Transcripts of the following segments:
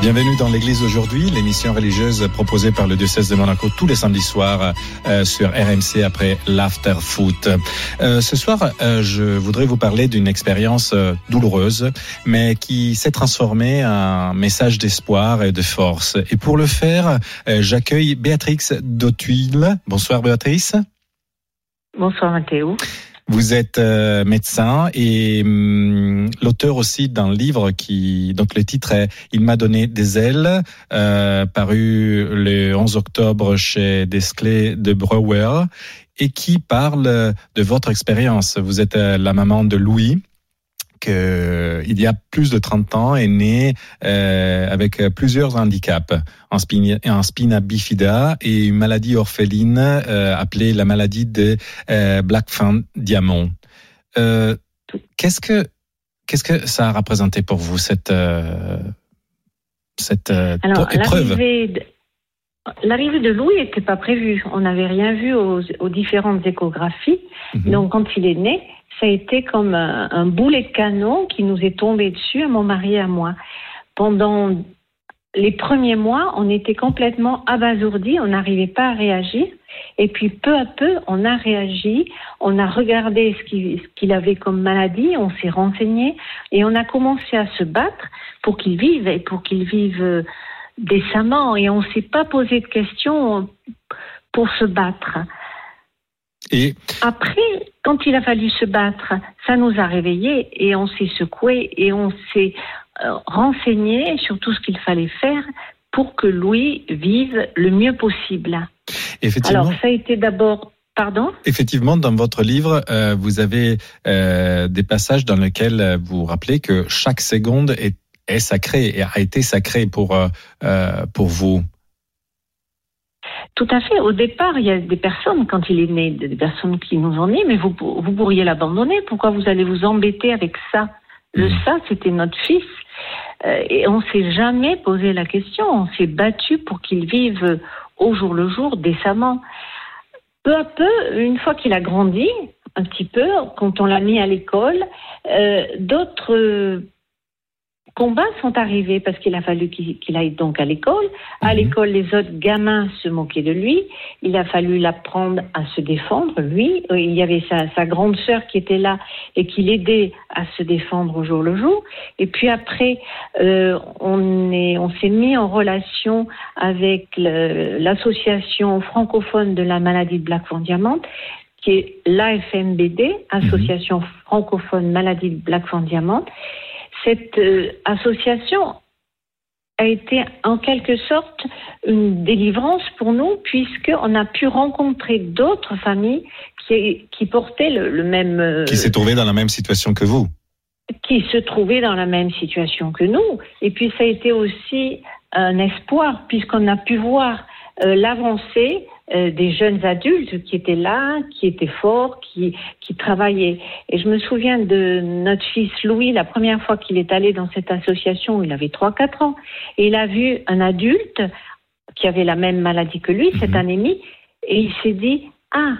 Bienvenue dans l'Église aujourd'hui, l'émission religieuse proposée par le diocèse de Monaco tous les samedis soirs euh, sur RMC après l'after foot. Euh, ce soir, euh, je voudrais vous parler d'une expérience euh, douloureuse, mais qui s'est transformée en message d'espoir et de force. Et pour le faire, euh, j'accueille Béatrix Dautuil. Bonsoir Béatrice. Bonsoir Mathéo. Vous êtes euh, médecin et hum, l'auteur aussi d'un livre qui, donc le titre est Il m'a donné des ailes, euh, paru le 11 octobre chez Desclés de Brouwer et qui parle de votre expérience. Vous êtes euh, la maman de Louis que il y a plus de 30 ans est né euh, avec plusieurs handicaps, un, spina, un spina bifida et une maladie orpheline euh, appelée la maladie de euh, Blackfan Diamond. Euh, qu'est-ce que qu'est-ce que ça a représenté pour vous cette euh, cette euh, Alors, épreuve? L'arrivée de, Louis n'était pas prévue. On n'avait rien vu aux, aux différentes échographies. Mhm. Donc, quand il est né, ça a été comme un, un boulet de canon qui nous est tombé dessus, à mon mari et à moi. Pendant les premiers mois, on était complètement abasourdis, on n'arrivait pas à réagir. Et puis peu à peu, on a réagi, on a regardé ce qu'il ce qu'il avait comme maladie, on s'est renseigné et on a commencé à se battre pour qu'il vive et pour qu'il vive euh, décemment. Et on ne s'est pas posé de questions pour se battre. et Après, quand il a fallu se battre, ça nous a réveillés et on s'est secoué et on s'est euh, renseigné sur tout ce qu'il fallait faire pour que Louis vive le mieux possible. effectivement Alors, ça a été d'abord. Pardon? Effectivement, dans votre livre, euh, vous avez euh, des passages dans lesquels vous rappelez que chaque seconde est, est sacrée et a été sacrée pour euh, euh, pour vous. Tout à fait. Au départ, il y a des personnes, quand il est né, des personnes qui nous ont dit, mais vous, vous pourriez l'abandonner. Pourquoi vous allez vous embêter avec ça? Le Mhm. ça, c'était notre fils. Euh, et on s'est jamais posé la question. On s'est battu pour qu'il vive au jour le jour, décemment. Peu à peu, une fois qu'il a grandi, un petit peu, quand on l'a mis à l'école, euh, d'autres combats sont arrivés parce qu'il a fallu qu'il aille donc à l'école. À Mhm. l'école, les autres gamins se moquaient de lui. Il a fallu l'apprendre à se défendre, lui. Euh, Il y avait sa, sa grande sœur qui était là et qui l'aidait à se défendre au jour le jour. Et puis après, euh, on est, on s'est mis en relation avec l'association francophone de la maladie de Black Diamant, qui est l'AFMBD, Association francophone maladie de Black Diamant. Cette euh, association a été en quelque sorte une délivrance pour nous puisqu'on a pu rencontrer d'autres familles qui, qui portaient le, le même euh, Qui s'est trouvé dans la même situation que vous. qui se trouvaient dans la même situation que nous. Et puis ça a été aussi un espoir puisqu'on a pu voir euh, l'avancée euh, des jeunes adultes qui étaient là, qui étaient forts, qui, qui travaillaient. Et je me souviens de notre fils Louis, la première fois qu'il est allé dans cette association, il avait 3-4 ans, et il a vu un adulte qui avait la même maladie que lui, cette Mhm. anémie, et il s'est dit, ah,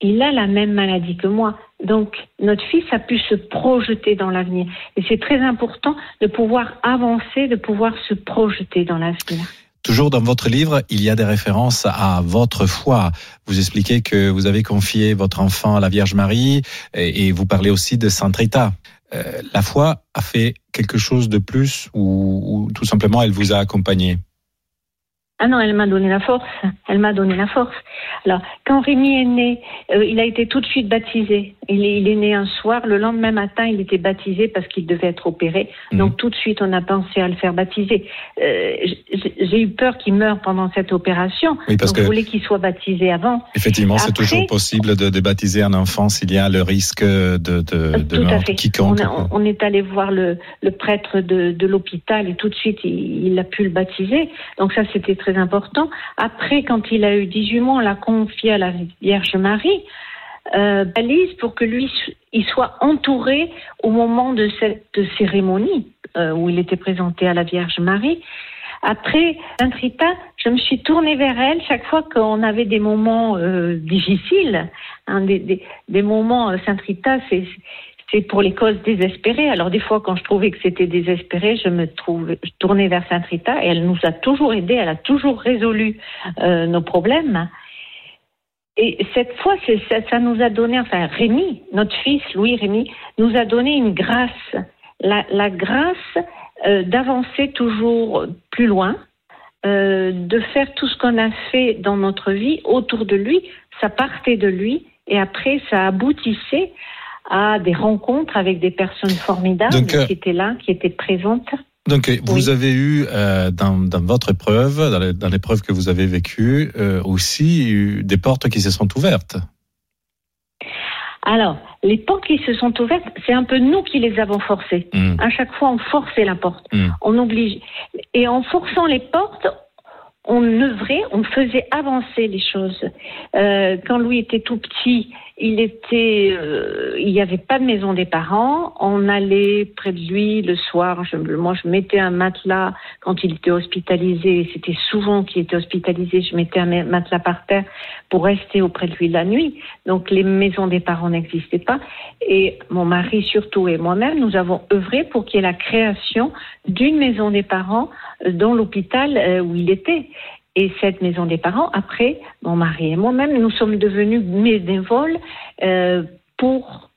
il a la même maladie que moi. Donc, notre fils a pu se projeter dans l'avenir. Et c'est très important de pouvoir avancer, de pouvoir se projeter dans l'avenir. Toujours dans votre livre, il y a des références à votre foi. Vous expliquez que vous avez confié votre enfant à la Vierge Marie et, vous parlez aussi de Sainte Rita. Euh, la foi a fait quelque chose de plus ou tout simplement elle vous a accompagné? Ah non, elle m'a donné la force. Elle m'a donné la force. Alors, quand Rémi est né, euh, il a été tout de suite baptisé. Il est, il est né un soir. Le lendemain matin, il était baptisé parce qu'il devait être opéré. Mhm. Donc, tout de suite, on a pensé à le faire baptiser. Euh, J'ai eu peur qu'il meure pendant cette opération. Oui, parce Donc, que je voulais qu'il soit baptisé avant. effectivement, c'est toujours possible de, de baptiser un enfant s'il y a le risque de, de, de Tout à fait. quiconque. On, a- on est allé voir le, le prêtre de, de l'hôpital et tout de suite il, il a pu le baptiser. Donc ça c'était très important. Après, quand il a eu 18 mois, on l'a confié à la Vierge Marie, euh, balise pour que lui il soit entouré au moment de cette cérémonie euh, où il était présenté à la Vierge Marie. Après, Sainte Rita, je me suis tournée vers elle chaque fois qu'on avait des moments euh, difficiles, hein, des, moments. Sainte Rita, c'est c'est pour les causes désespérées. Alors des fois, quand je trouvais que c'était désespéré, je me tournais vers Sainte Rita et elle nous a toujours aidés, elle a toujours résolu euh, nos problèmes. Et cette fois, ça, nous a donné, enfin Rémi, notre fils Louis Rémi, nous a donné une grâce, la, la grâce euh, d'avancer toujours plus loin, euh, de faire tout ce qu'on a fait dans notre vie autour de lui, ça partait de lui et après ça aboutissait à des rencontres avec des personnes formidables Donc, euh, qui étaient là, qui étaient présentes. Donc, euh, vous Oui. avez eu euh, dans, dans votre épreuve, dans l'épreuve que vous avez vécue, euh, aussi eu des portes qui se sont ouvertes. Alors, les portes qui se sont ouvertes, c'est un peu nous qui les avons forcées. Mm. À chaque fois, on forçait la porte. Mm. On oblige. Et en forçant les portes, on œuvrait, on faisait avancer les choses. Euh, quand Louis était tout petit, il était, euh, il n'y avait pas de maison des parents. On allait près de lui le soir. Je, moi, je mettais un matelas quand il était hospitalisé. C'était souvent qu'il était hospitalisé. Je mettais un matelas par terre pour rester auprès de lui la nuit. Donc, les maisons des parents n'existaient pas. Et mon mari surtout et moi-même, nous avons œuvré pour qu'il y ait la création d'une maison des parents dans l'hôpital euh, où il était. Et cette maison des parents, après, mon mari et moi-même, nous sommes devenus bénévoles euh, pour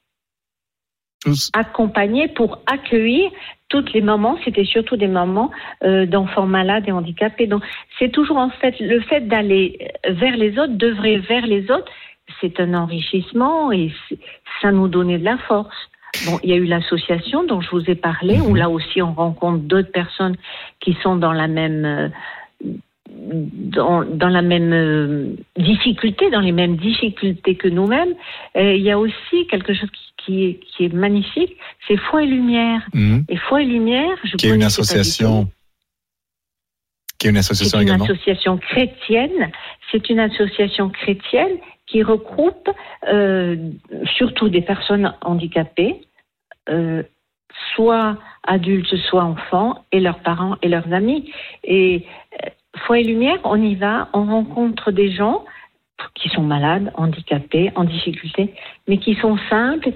accompagner, pour accueillir toutes les mamans. C'était surtout des mamans euh, d'enfants malades et handicapés. Donc, c'est toujours en fait le fait d'aller vers les autres, d'œuvrer vers les autres, c'est un enrichissement et ça nous donnait de la force. Bon, il y a eu l'association dont je vous ai parlé, où là aussi on rencontre d'autres personnes qui sont dans la même euh, dans, dans la même euh, difficulté, dans les mêmes difficultés que nous-mêmes. Euh, il y a aussi quelque chose qui, qui, est, qui est magnifique, c'est Foi et Lumière. Mm. Et Foi et Lumière, je Qui est une association. Qui est une association C'est une également. association chrétienne. C'est une association chrétienne qui regroupe euh, surtout des personnes handicapées, euh, soit adultes, soit enfants, et leurs parents et leurs amis. Et Foi et Lumière, on y va, on rencontre des gens qui sont malades, handicapés, en difficulté, mais qui sont simples,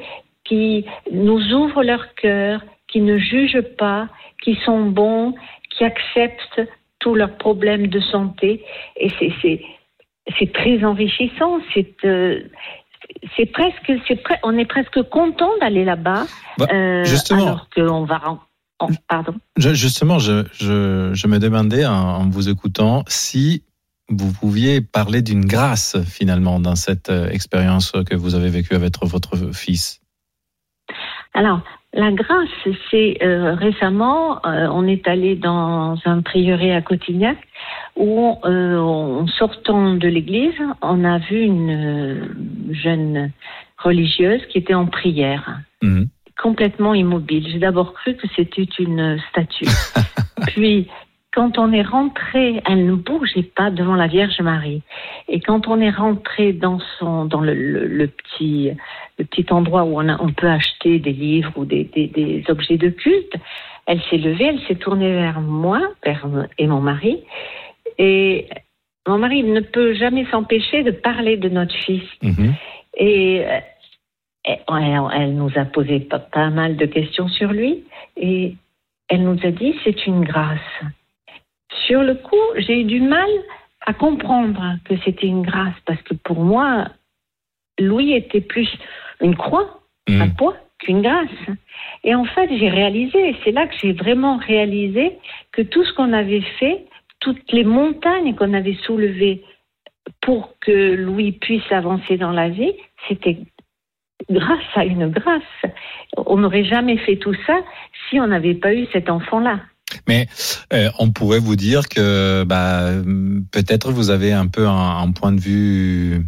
qui nous ouvrent leur cœur, qui ne jugent pas, qui sont bons, qui acceptent tous leurs problèmes de santé. Et c'est, très enrichissant. C'est, euh, c'est presque, pre- on est presque content d'aller là-bas. Bah, euh, justement. Alors qu'on va. Pardon. Je- justement, je, je, je me demandais en, vous écoutant si vous pouviez parler d'une grâce finalement dans cette euh, expérience que vous avez vécue avec votre fils. Alors, la grâce, c'est euh, récemment, euh, on est allé dans un prieuré à Cotignac où, euh, en sortant de l'église, on a vu une jeune religieuse qui était en prière, Mhm. Complètement immobile. J'ai d'abord cru que c'était une statue. Puis, quand on est rentré, elle ne bougeait pas devant la Vierge Marie. Et quand on est rentré dans son, dans le, le- le petit, le petit endroit où on, a- on peut acheter des livres ou des, des- des objets de culte, elle s'est levée, elle s'est tournée vers moi vers, et mon mari. Et mon mari ne peut jamais s'empêcher de parler de notre fils. Mhm. Et elle, nous a posé pas, pas mal de questions sur lui et elle nous a dit c'est une grâce. Sur le coup, j'ai eu du mal à comprendre que c'était une grâce parce que pour moi, Louis était plus une croix, un Mhm. poids qu'une grâce. Et en fait, j'ai réalisé, c'est là que j'ai vraiment réalisé que tout ce qu'on avait fait, toutes les montagnes qu'on avait soulevées pour que Louis puisse avancer dans la vie, c'était grâce à une grâce. On n'aurait jamais fait tout ça si on n'avait pas eu cet enfant-là. Mais euh, on pourrait vous dire que bah, peut-être vous avez un peu un, point de vue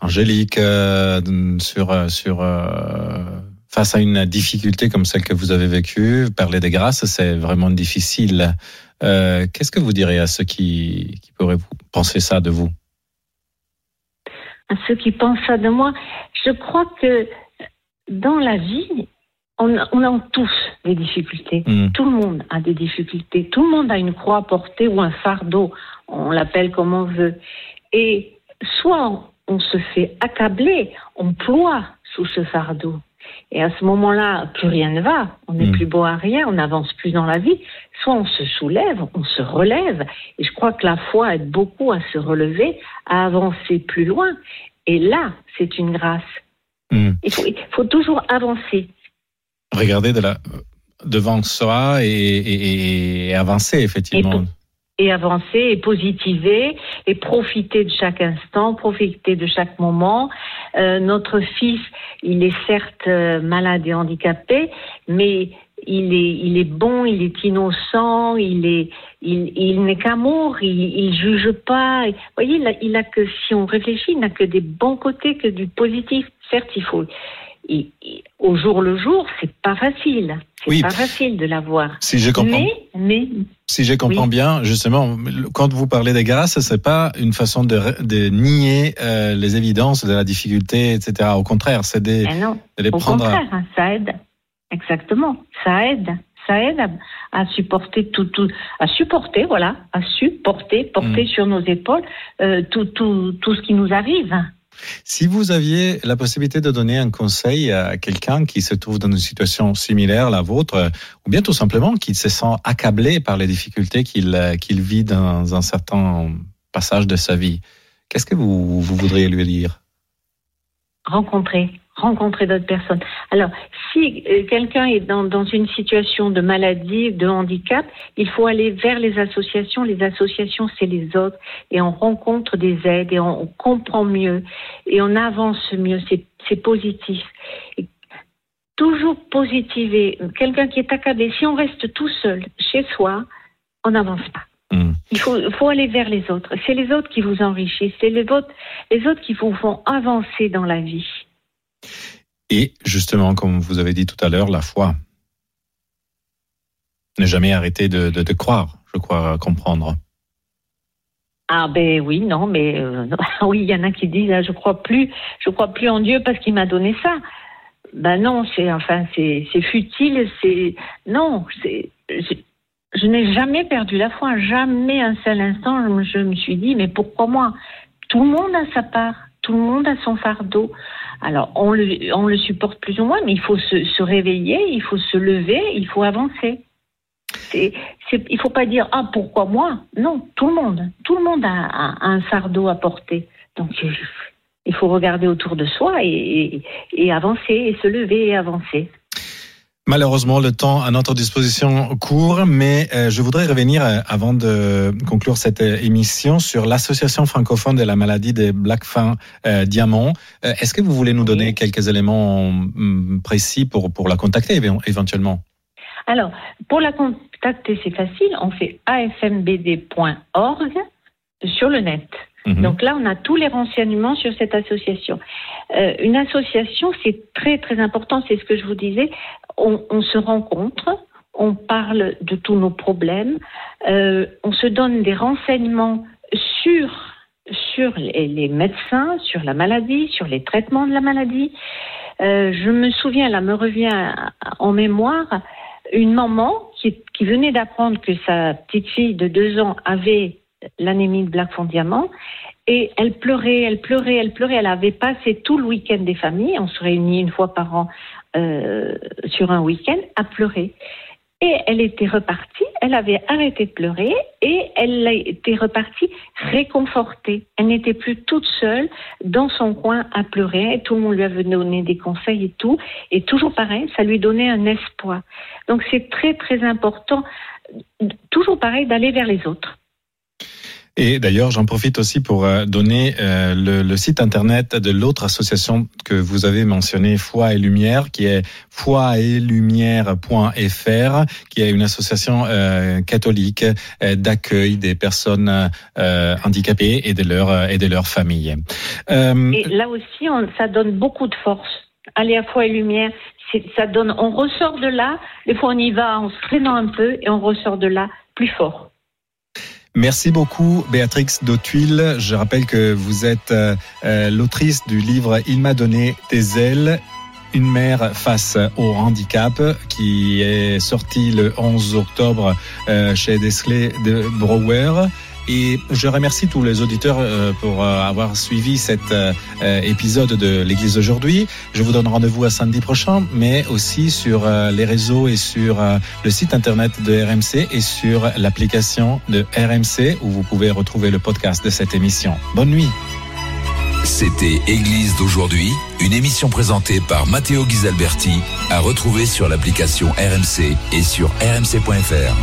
angélique euh, sur sur euh, face à une difficulté comme celle que vous avez vécue. Parler des grâces, c'est vraiment difficile. Qu'est-ce que vous direz à ceux qui, qui pourraient penser ça de vous? À ceux qui pensent ça de moi, je crois que dans la vie, on, on a tous des difficultés. Mm. Tout le monde a des difficultés. Tout le monde a une croix à porter ou un fardeau. On l'appelle comme on veut. Et soit on se fait accabler, on ploie sous ce fardeau. Et à ce moment-là, plus rien ne va. On n'est Mm. plus beau à rien, on n'avance plus dans la vie. Soit on se soulève, on se relève. Et je crois que la foi aide beaucoup à se relever, à avancer plus loin. Et là, c'est une grâce. Mm. Il faut, il faut toujours avancer. Regardez de la, devant soi et, et- et avancer, effectivement. et avancer et positiver et profiter de chaque instant, profiter de chaque moment. Euh, notre fils, il est certes euh, malade et handicapé, mais il est, il est bon, il est innocent, il est, il, il n'est qu'amour, il, il juge pas. Vous voyez, il a, il a que, si on réfléchit, il n'a que des bons côtés, que du positif. Certes, il faut, il- au jour le jour, c'est pas facile. C'est Oui. pas facile de l'avoir. Si je comprends, Mais, mais, si je comprends Oui. bien, justement, quand vous parlez des grâces, c'est pas une façon de, de nier euh, les évidences de la difficulté, etc. Au contraire, c'est des, eh non. de les Au prendre. à- contraire, hein, ça aide. Exactement, ça aide. Ça aide à, à supporter tout, tout, à supporter, voilà, à supporter, porter Mm. sur nos épaules euh, tout, tout, tout ce qui nous arrive. Si vous aviez la possibilité de donner un conseil à quelqu'un qui se trouve dans une situation similaire à la vôtre, euh, ou bien tout simplement qui se sent accablé par les difficultés qu'il euh, vit dans un certain passage de sa vie, qu'est-ce que vous voudriez lui dire? Rencontrer, rencontrer d'autres personnes. Alors, si euh, quelqu'un est dans, dans une situation de maladie, de handicap, il faut aller vers les associations. Les associations, c'est les autres. Et on rencontre des aides et on, on comprend mieux et on avance mieux. C'est positif. Et toujours positiver. Quelqu'un qui est accablé, si on reste tout seul chez soi, on n'avance pas. Hmm. Il faut, faut aller vers les autres. C'est les autres qui vous enrichissent. C'est les autres, les autres qui vous font avancer dans la vie. Et justement, comme vous avez dit tout à l'heure, la foi. Ne jamais arrêter de, croire, je crois comprendre. Ah ben oui, non, mais euh, oui, il y en a qui disent ah, je crois plus, je crois plus en Dieu parce qu'il m'a donné ça. Ben non, c'est enfin c'est futile, c'est non, c'est je, n'ai jamais perdu la foi, jamais un seul instant je me suis dit mais pourquoi moi? Tout le monde a sa part, tout le monde a son fardeau. Alors on le supporte plus ou moins, mais il faut se, réveiller, il faut se lever, il faut avancer. Il faut pas dire ah pourquoi moi? Non tout le monde tout le monde a, un fardeau à porter donc il faut regarder autour de soi et avancer et se lever et avancer Malheureusement, le temps à notre disposition court, mais euh, je voudrais revenir, euh, avant de conclure cette euh, émission, sur l'Association francophone de la maladie des Black Fin euh, Diamant. Est-ce que vous voulez nous donner Oui. quelques éléments hum, précis pour, pour la contacter éve- éventuellement? Alors pour la contacter c'est facile on fait afmbd.org sur le net Mhm. Donc là, on a tous les renseignements sur cette association. Euh, une association, c'est très très important, c'est ce que je vous disais. On, se rencontre, on parle de tous nos problèmes, euh, on se donne des renseignements sur sur les, médecins, sur la maladie, sur les traitements de la maladie. Euh, je me souviens, là me revient en mémoire, une maman qui, venait d'apprendre que sa petite fille de deux ans avait l'anémie de Black Diamant. Et elle pleurait, elle pleurait, elle pleurait. Elle avait passé tout le week-end des familles. On se réunit une fois par an euh, sur un week-end à pleurer. Et elle était repartie, elle avait arrêté de pleurer et elle était repartie réconfortée. Elle n'était plus toute seule dans son coin à pleurer. Et tout le monde lui avait donné des conseils et tout. Et toujours pareil, ça lui donnait un espoir. Donc c'est très très important, toujours pareil, d'aller vers les autres. Et d'ailleurs, j'en profite aussi pour euh, donner euh, le, le site internet de l'autre association que vous avez mentionné, Foi et Lumière, qui est foietlumière.fr, qui est une association euh, catholique euh, d'accueil des personnes euh, handicapées et de leurs et de leurs familles. Euh, Et là aussi, on, ça donne beaucoup de force. Aller à foi et lumière, ça donne. On ressort de là. Des fois, on y va en se traînant un peu et on ressort de là plus fort. Merci beaucoup, Béatrix Dautuil. Je rappelle que vous êtes euh, euh, l'autrice du livre Il m'a donné des ailes une mère face au handicap qui est sorti le 11 octobre euh, chez Desley de Brouwer. Et je remercie tous les auditeurs euh, pour euh, avoir suivi cet euh, épisode de l'Église d'aujourd'hui. Je vous donne rendez-vous à samedi prochain, mais aussi sur les réseaux et sur le site internet de RMC et sur l'application de RMC où vous pouvez retrouver le podcast de cette émission. Bonne nuit. C'était Église d'aujourd'hui, une émission présentée par Matteo Ghisalberti, à retrouver sur l'application RMC et sur rmc.fr.